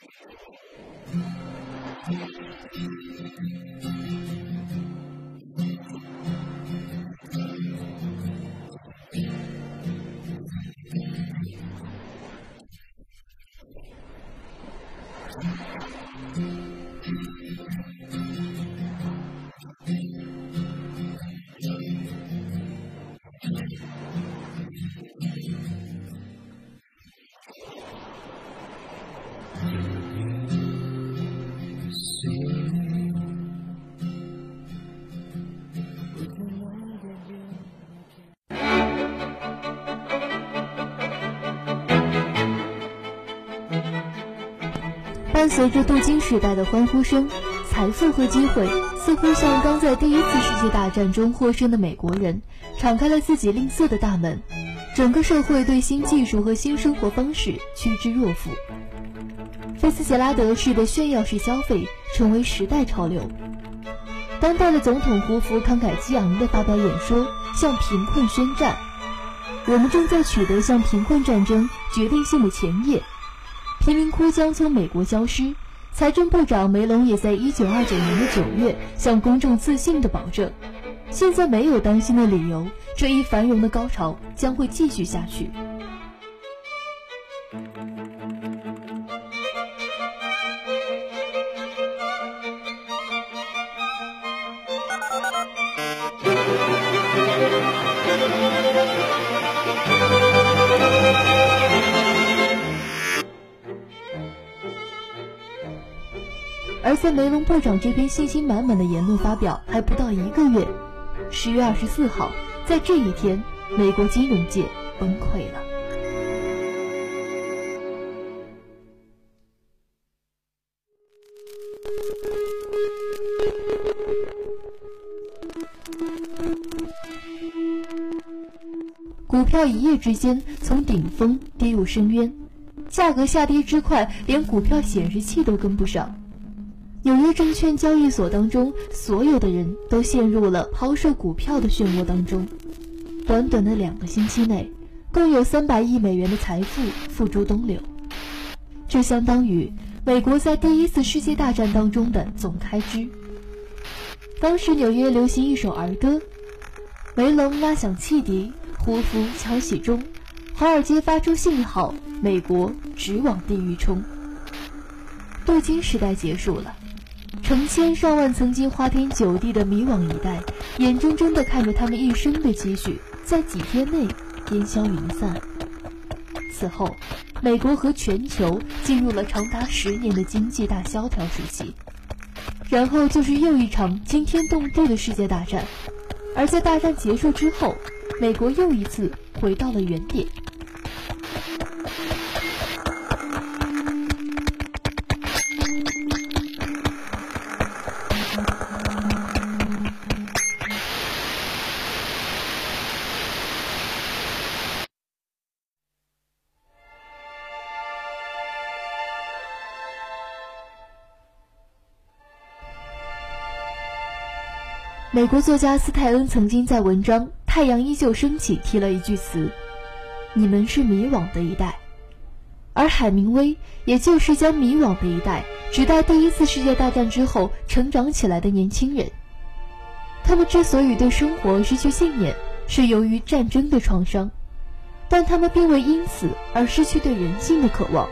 伴随着镀金时代的欢呼声，财富和机会似乎像刚在第一次世界大战中获胜的美国人敞开了自己吝啬的大门。整个社会对新技术和新生活方式趋之若鹜。菲斯杰拉德式的炫耀式消费成为时代潮流。当代的总统胡佛慷慨激昂地发表演说，向贫困宣战。我们正在取得向贫困战争决定性的前夜。贫民窟将从美国消失。财政部长梅隆也在1929年的9月向公众自信地保证：现在没有担心的理由，这一繁荣的高潮将会继续下去。而在梅隆部长这边信心满满的言论发表还不到一个月，十月二十四号，在这一天，美国金融界崩溃了。股票一夜之间从顶峰跌入深渊，价格下跌之快，连股票显示器都跟不上。纽约证券交易所当中，所有的人都陷入了抛售股票的漩涡当中。短短的两个星期内，共有三百亿美元的财富付诸东流，这相当于美国在第一次世界大战当中的总开支。当时纽约流行一首儿歌：“梅隆拉响汽笛，胡佛敲起钟，华尔街发出信号，美国直往地狱冲。”镀金时代结束了。成千上万曾经花天酒地的迷惘一代，眼睁睁地看着他们一生的积蓄在几天内烟消云散。此后，美国和全球进入了长达十年的经济大萧条时期，然后就是又一场惊天动地的世界大战。而在大战结束之后，美国又一次回到了原点。美国作家斯泰恩曾经在文章《太阳依旧升起》提了一句词：“你们是迷惘的一代。”而海明威也就是将迷惘的一代指代第一次世界大战之后成长起来的年轻人。他们之所以对生活失去信念，是由于战争的创伤，但他们并未因此而失去对人性的渴望。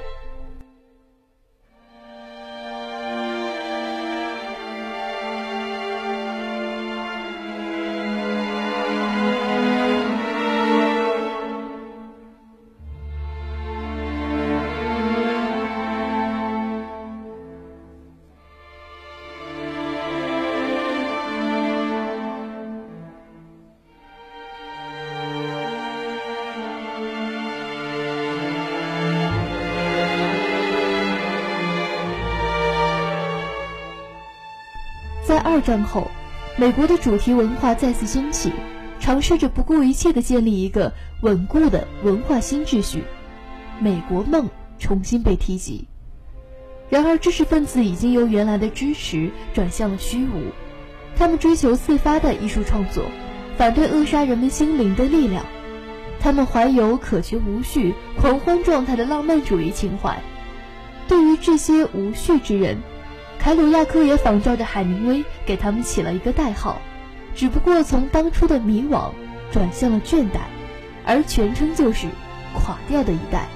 二战后，美国的主题文化再次兴起，尝试着不顾一切地建立一个稳固的文化新秩序，美国梦重新被提及。然而，知识分子已经由原来的支持转向了虚无，他们追求自发的艺术创作，反对扼杀人们心灵的力量，他们怀有可觉无序、狂欢状态的浪漫主义情怀。对于这些无序之人，凯鲁亚克也仿照着海明威给他们起了一个代号，只不过从当初的迷惘转向了倦怠，而全称就是“垮掉的一代”。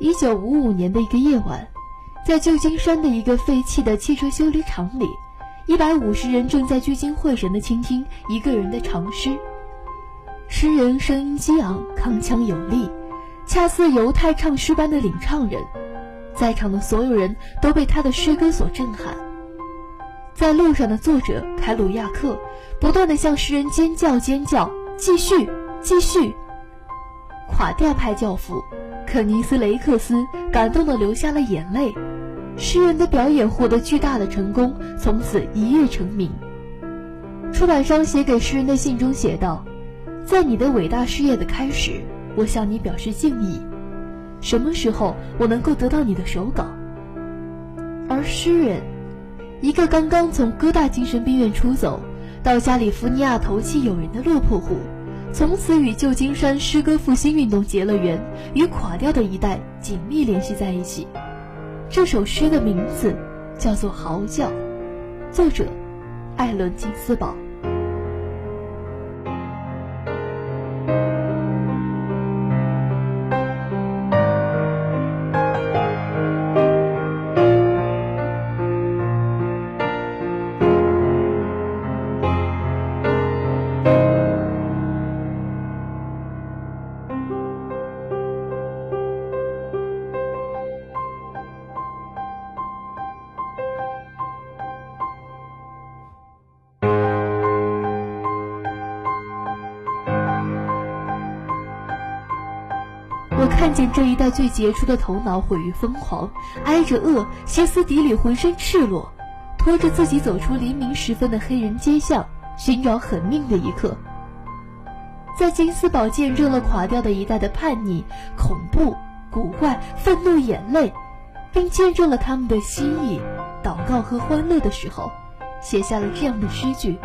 一九五五年的一个夜晚，在旧金山的一个废弃的汽车修理厂里，一百五十人正在聚精会神地倾听一个人的长诗。诗人声音激昂，铿锵有力，恰似犹太唱诗般的领唱人。在场的所有人都被他的诗歌所震撼。在路上的作者凯鲁亚克不断地向诗人尖叫：“尖叫！继续，继续！”垮掉派教父。肯尼斯·雷克斯感动地流下了眼泪，诗人的表演获得巨大的成功，从此一跃成名。出版商写给诗人的信中写道：“在你的伟大事业的开始，我向你表示敬意。什么时候我能够得到你的手稿？”而诗人，一个刚刚从哥大精神病院出走，到加利福尼亚投契友人的落魄户。从此与旧金山诗歌复兴运动结了缘，与垮掉的一代紧密联系在一起。这首诗的名字叫做《嚎叫》，作者艾伦金斯堡。看见这一代最杰出的头脑毁于疯狂，挨着饿，歇斯底里，浑身赤裸，拖着自己走出黎明时分的黑人街巷，寻找狠命的一刻。在金斯堡见证了垮掉的一代的叛逆、恐怖、古怪、愤怒、眼泪，并见证了他们的心意、祷告和欢乐的时候，写下了这样的诗句。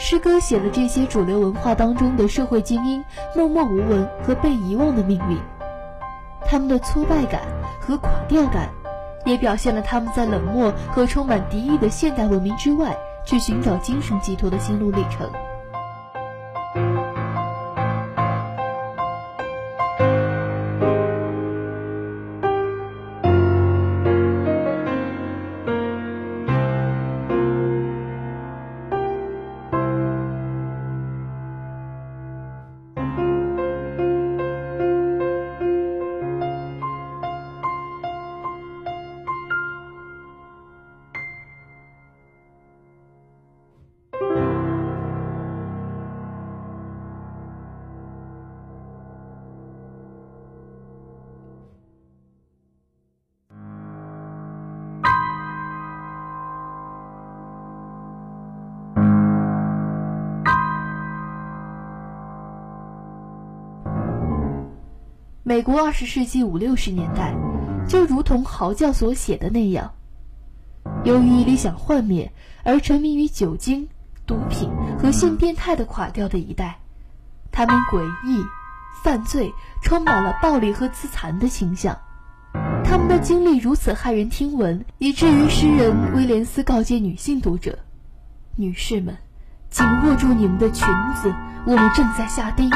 诗歌写了这些主流文化当中的社会精英默默无闻和被遗忘的命运，他们的挫败感和垮掉感，也表现了他们在冷漠和充满敌意的现代文明之外，去寻找精神寄托的心路历程。美国二十世纪五六十年代，就如同嚎叫所写的那样，由于理想幻灭而沉迷于酒精、毒品和性变态的垮掉的一代，他们诡异、犯罪，充满了暴力和自残的倾向。他们的经历如此骇人听闻，以至于诗人威廉斯告诫女性读者：女士们，紧握住你们的裙子，我们正在下地狱。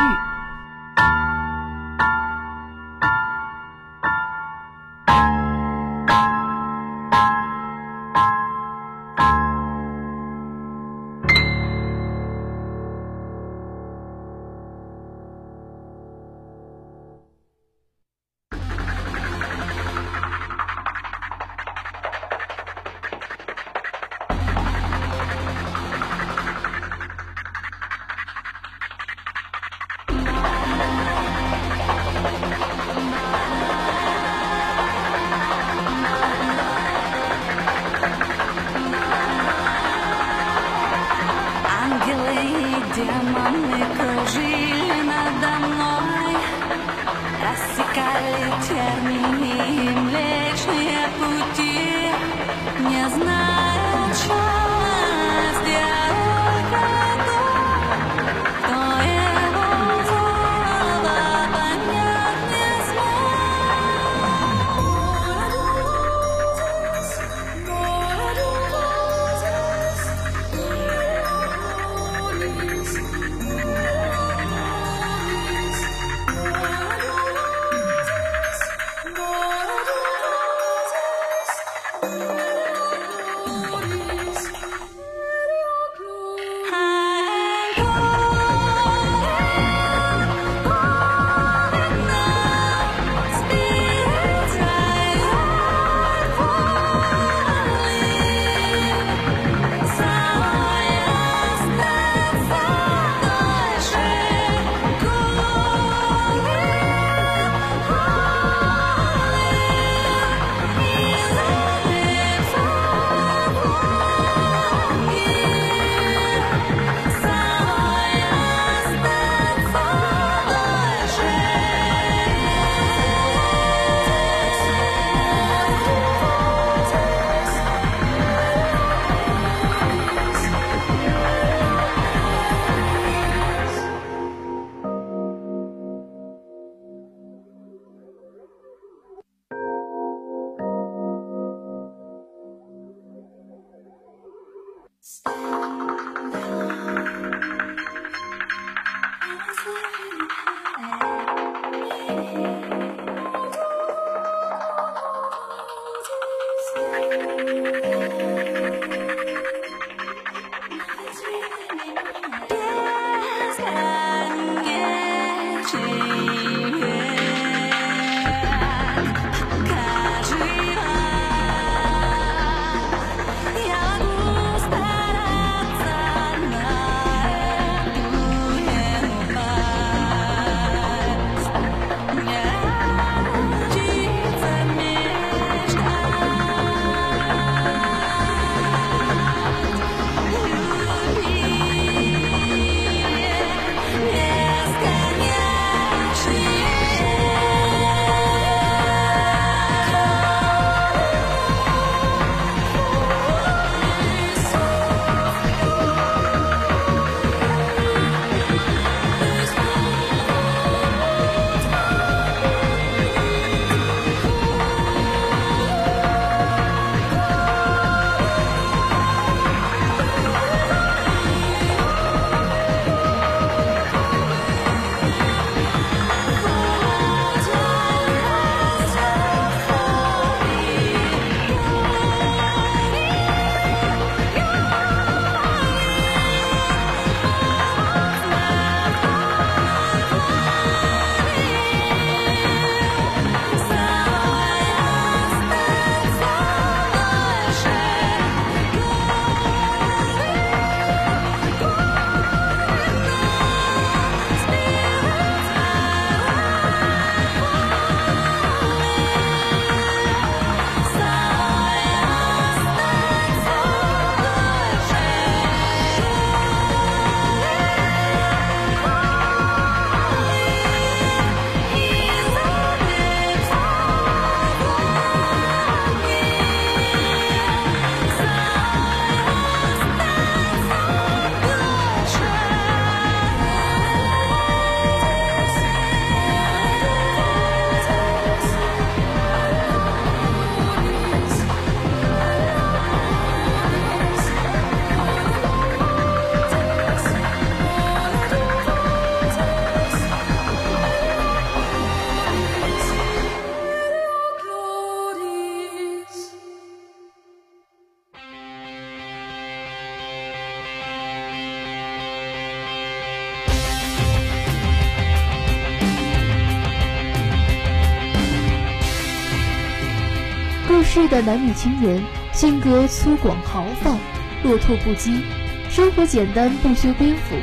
是的男女青年，性格粗犷豪放，落拓不羁，生活简单，不修边幅，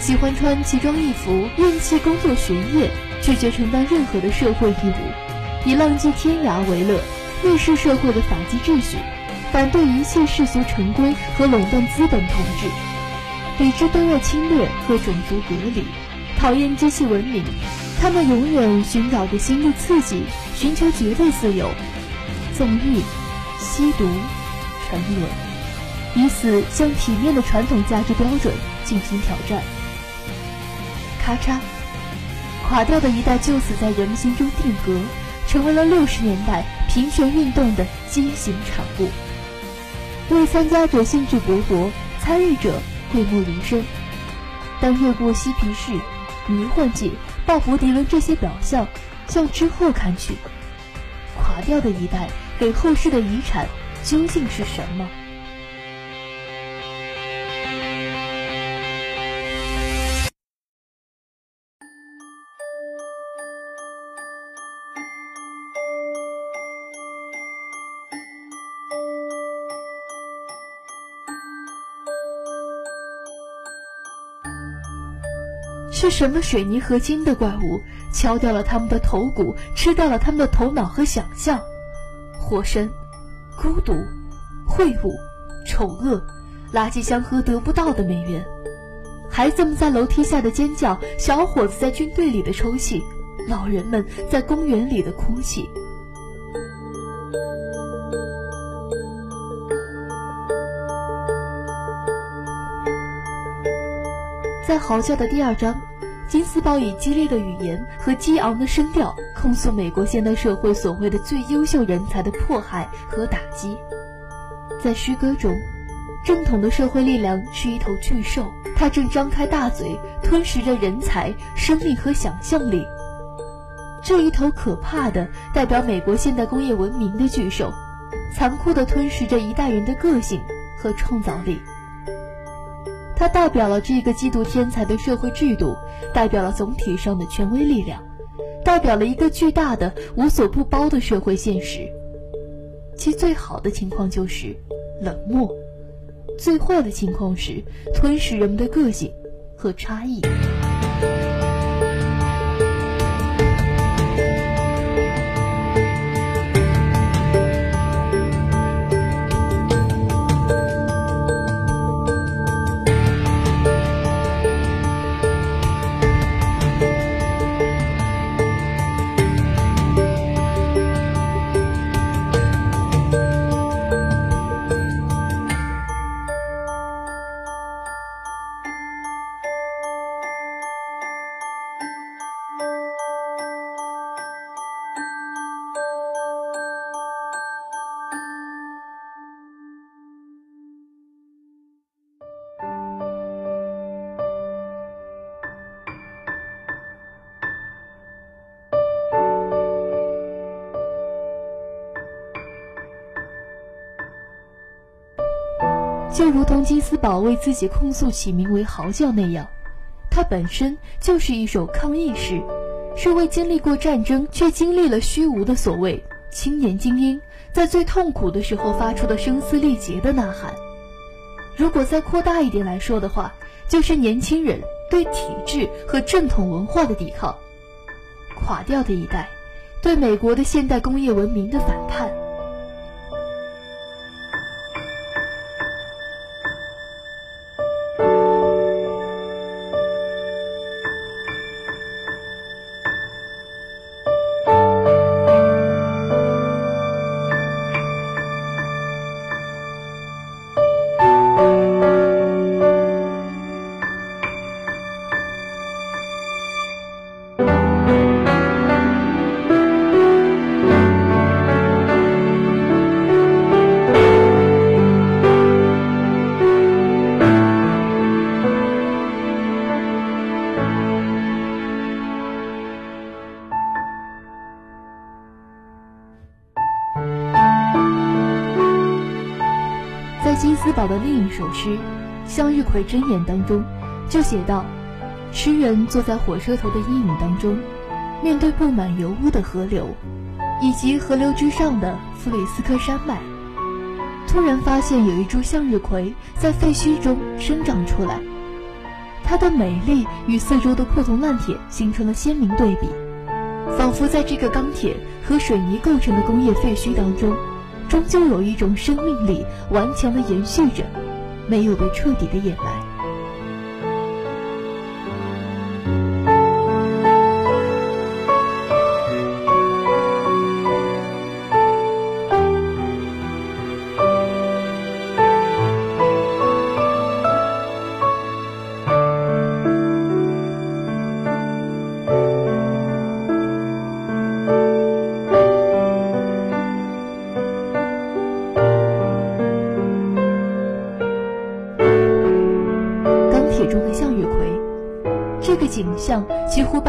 喜欢穿奇装异服，厌弃工作学业，拒绝承担任何的社会义务，以浪迹天涯为乐，蔑视社会的法纪秩序，反对一切世俗陈规和垄断资本统治，抵制对外侵略和种族隔离，讨厌机器文明。他们永远寻找着新的刺激，寻求绝对自由。纵欲、吸毒、沉沦，以此向体面的传统价值标准进行挑战。咔嚓，垮掉的一代就此在人们心中定格，成为了六十年代平权运动的畸形产物。为参加者兴致勃勃，参与者讳莫如深。当越过嬉皮士、迷幻界、鲍勃迪伦这些表象，向之后看去，垮掉的一代。给后世的遗产究竟是什么？是什么水泥合金的怪物敲掉了他们的头骨，吃掉了他们的头脑和想象？火神，孤独，秽物，丑恶，垃圾箱和得不到的美元，孩子们在楼梯下的尖叫，小伙子在军队里的抽泣，老人们在公园里的哭泣。在嚎叫的第二章。金斯堡以激烈的语言和激昂的声调控诉美国现代社会所谓的最优秀人才的迫害和打击。在诗歌中，正统的社会力量是一头巨兽，它正张开大嘴吞噬着人才、生命和想象力。这一头可怕的代表美国现代工业文明的巨兽，残酷地吞噬着一代人的个性和创造力。它代表了这个嫉妒天才的社会制度，代表了总体上的权威力量，代表了一个巨大的无所不包的社会现实。其最好的情况就是冷漠，最坏的情况是吞噬人们的个性和差异。金斯堡为自己控诉起名为“嚎叫”那样，它本身就是一首抗议诗，是为经历过战争却经历了虚无的所谓青年精英在最痛苦的时候发出的声嘶力竭的呐喊。如果再扩大一点来说的话，就是年轻人对体制和正统文化的抵抗，垮掉的一代对美国的现代工业文明的反叛。金丝宝的另一首诗《向日葵真言》当中，就写道：诗人坐在火车头的阴影当中，面对布满油污的河流，以及河流之上的弗里斯科山脉，突然发现有一株向日葵在废墟中生长出来，它的美丽与四周的破铜烂铁形成了鲜明对比，仿佛在这个钢铁和水泥构成的工业废墟当中，终究有一种生命力顽强地延续着，没有被彻底的掩埋。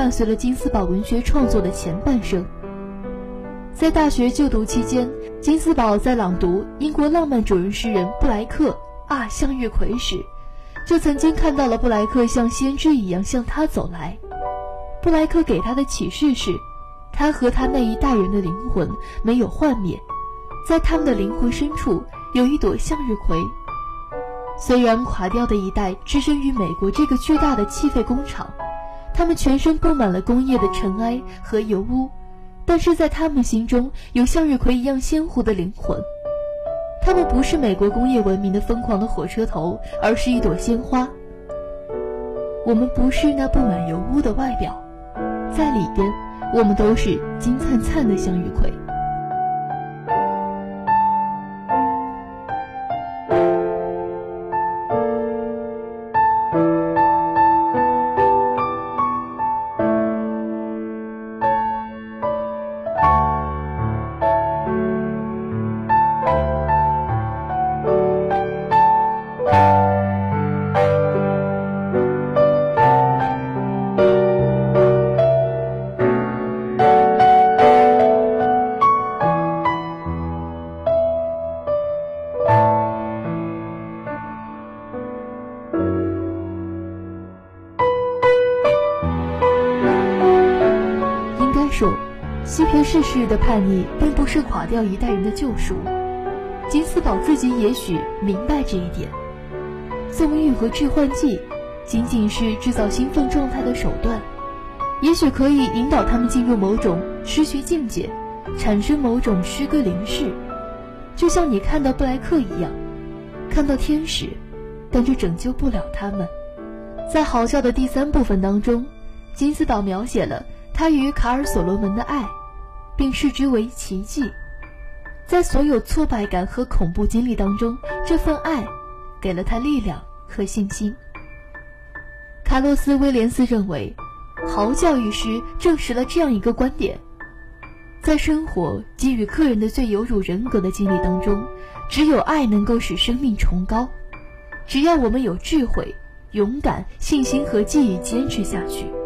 伴随了金斯堡文学创作的前半生。在大学就读期间，金斯堡在朗读英国浪漫主义诗人布莱克《啊，向日葵》时，就曾经看到了布莱克像先知一样向他走来。布莱克给他的启示是，他和他那一代人的灵魂没有幻灭，在他们的灵魂深处有一朵向日葵。虽然垮掉的一代置身于美国这个巨大的气废工厂。他们全身布满了工业的尘埃和油污，但是在他们心中有向日葵一样鲜活的灵魂。他们不是美国工业文明的疯狂的火车头，而是一朵鲜花。我们不是那布满油污的外表，在里边，我们都是金灿灿的向日葵。的叛逆并不是垮掉一代人的救赎，金斯堡自己也许明白这一点。纵欲和致幻剂仅仅是制造兴奋状态的手段，也许可以引导他们进入某种失学境界，产生某种诗歌灵视，就像你看到布莱克一样，看到天使，但这拯救不了他们。在好笑的第三部分当中，金斯堡描写了他与卡尔所罗门的爱。并视之为奇迹，在所有挫败感和恐怖经历当中，这份爱给了他力量和信心。卡洛斯·威廉斯认为，嚎叫与诗证实了这样一个观点：在生活给予客人的最有辱人格的经历当中，只有爱能够使生命崇高。只要我们有智慧、勇敢、信心和记忆，坚持下去。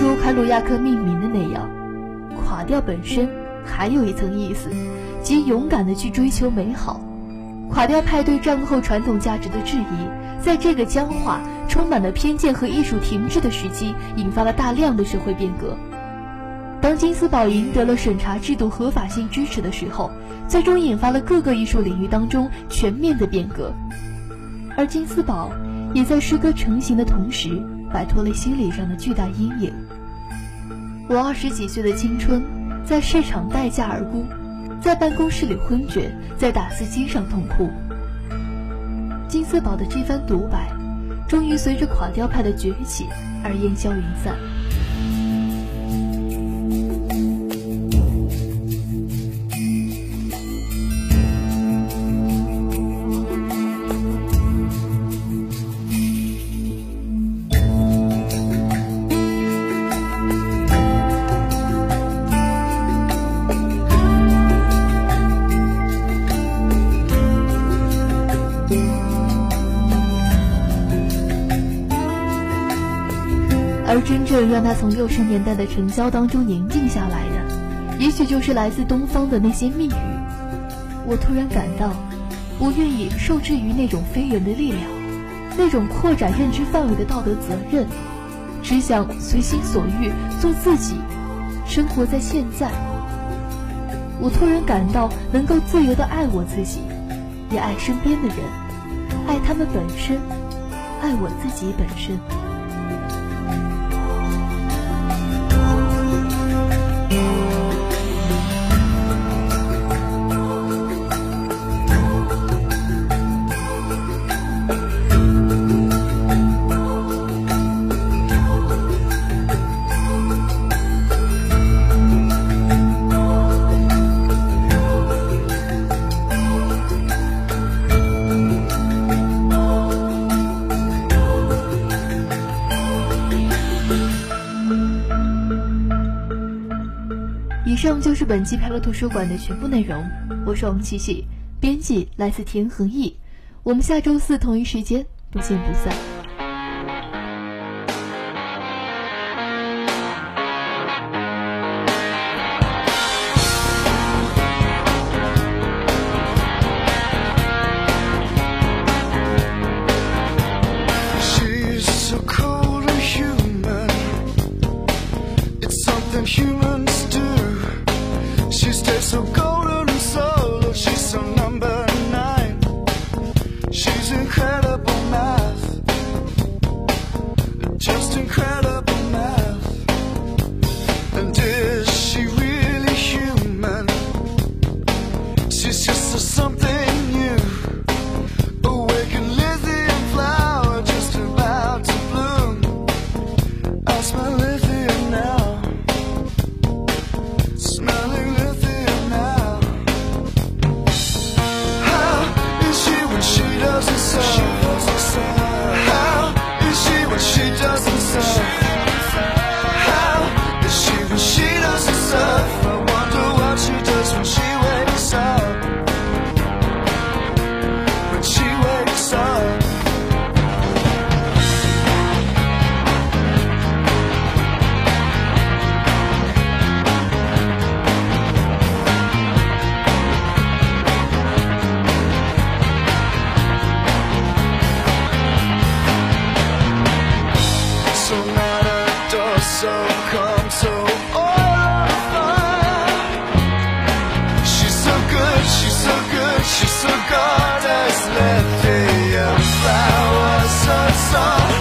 如凯鲁亚克命名的那样，垮掉本身还有一层意思，即勇敢的去追求美好。垮掉派对战后传统价值的质疑，在这个僵化、充满了偏见和艺术停滞的时期，引发了大量的社会变革。当金斯堡赢得了审查制度合法性支持的时候，最终引发了各个艺术领域当中全面的变革。而金斯堡也在诗歌成型的同时。摆脱了心理上的巨大阴影。我二十几岁的青春，在市场待价而沽，在办公室里昏厥，在打字机上痛哭。金斯堡的这番独白，终于随着垮掉派的崛起而烟消云散。而真正让他从六十年代的尘嚣当中宁静下来的，也许就是来自东方的那些密语。我突然感到，不愿意受制于那种非人的力量，那种扩展认知范围的道德责任，只想随心所欲做自己，生活在现在。我突然感到能够自由的爱我自己，也爱身边的人，爱他们本身，爱我自己本身。就是本期派乐图书馆的全部内容。我是王琪琪，编辑来自田恒毅。我们下周四同一时间不见不散。so God has left me a flower so soft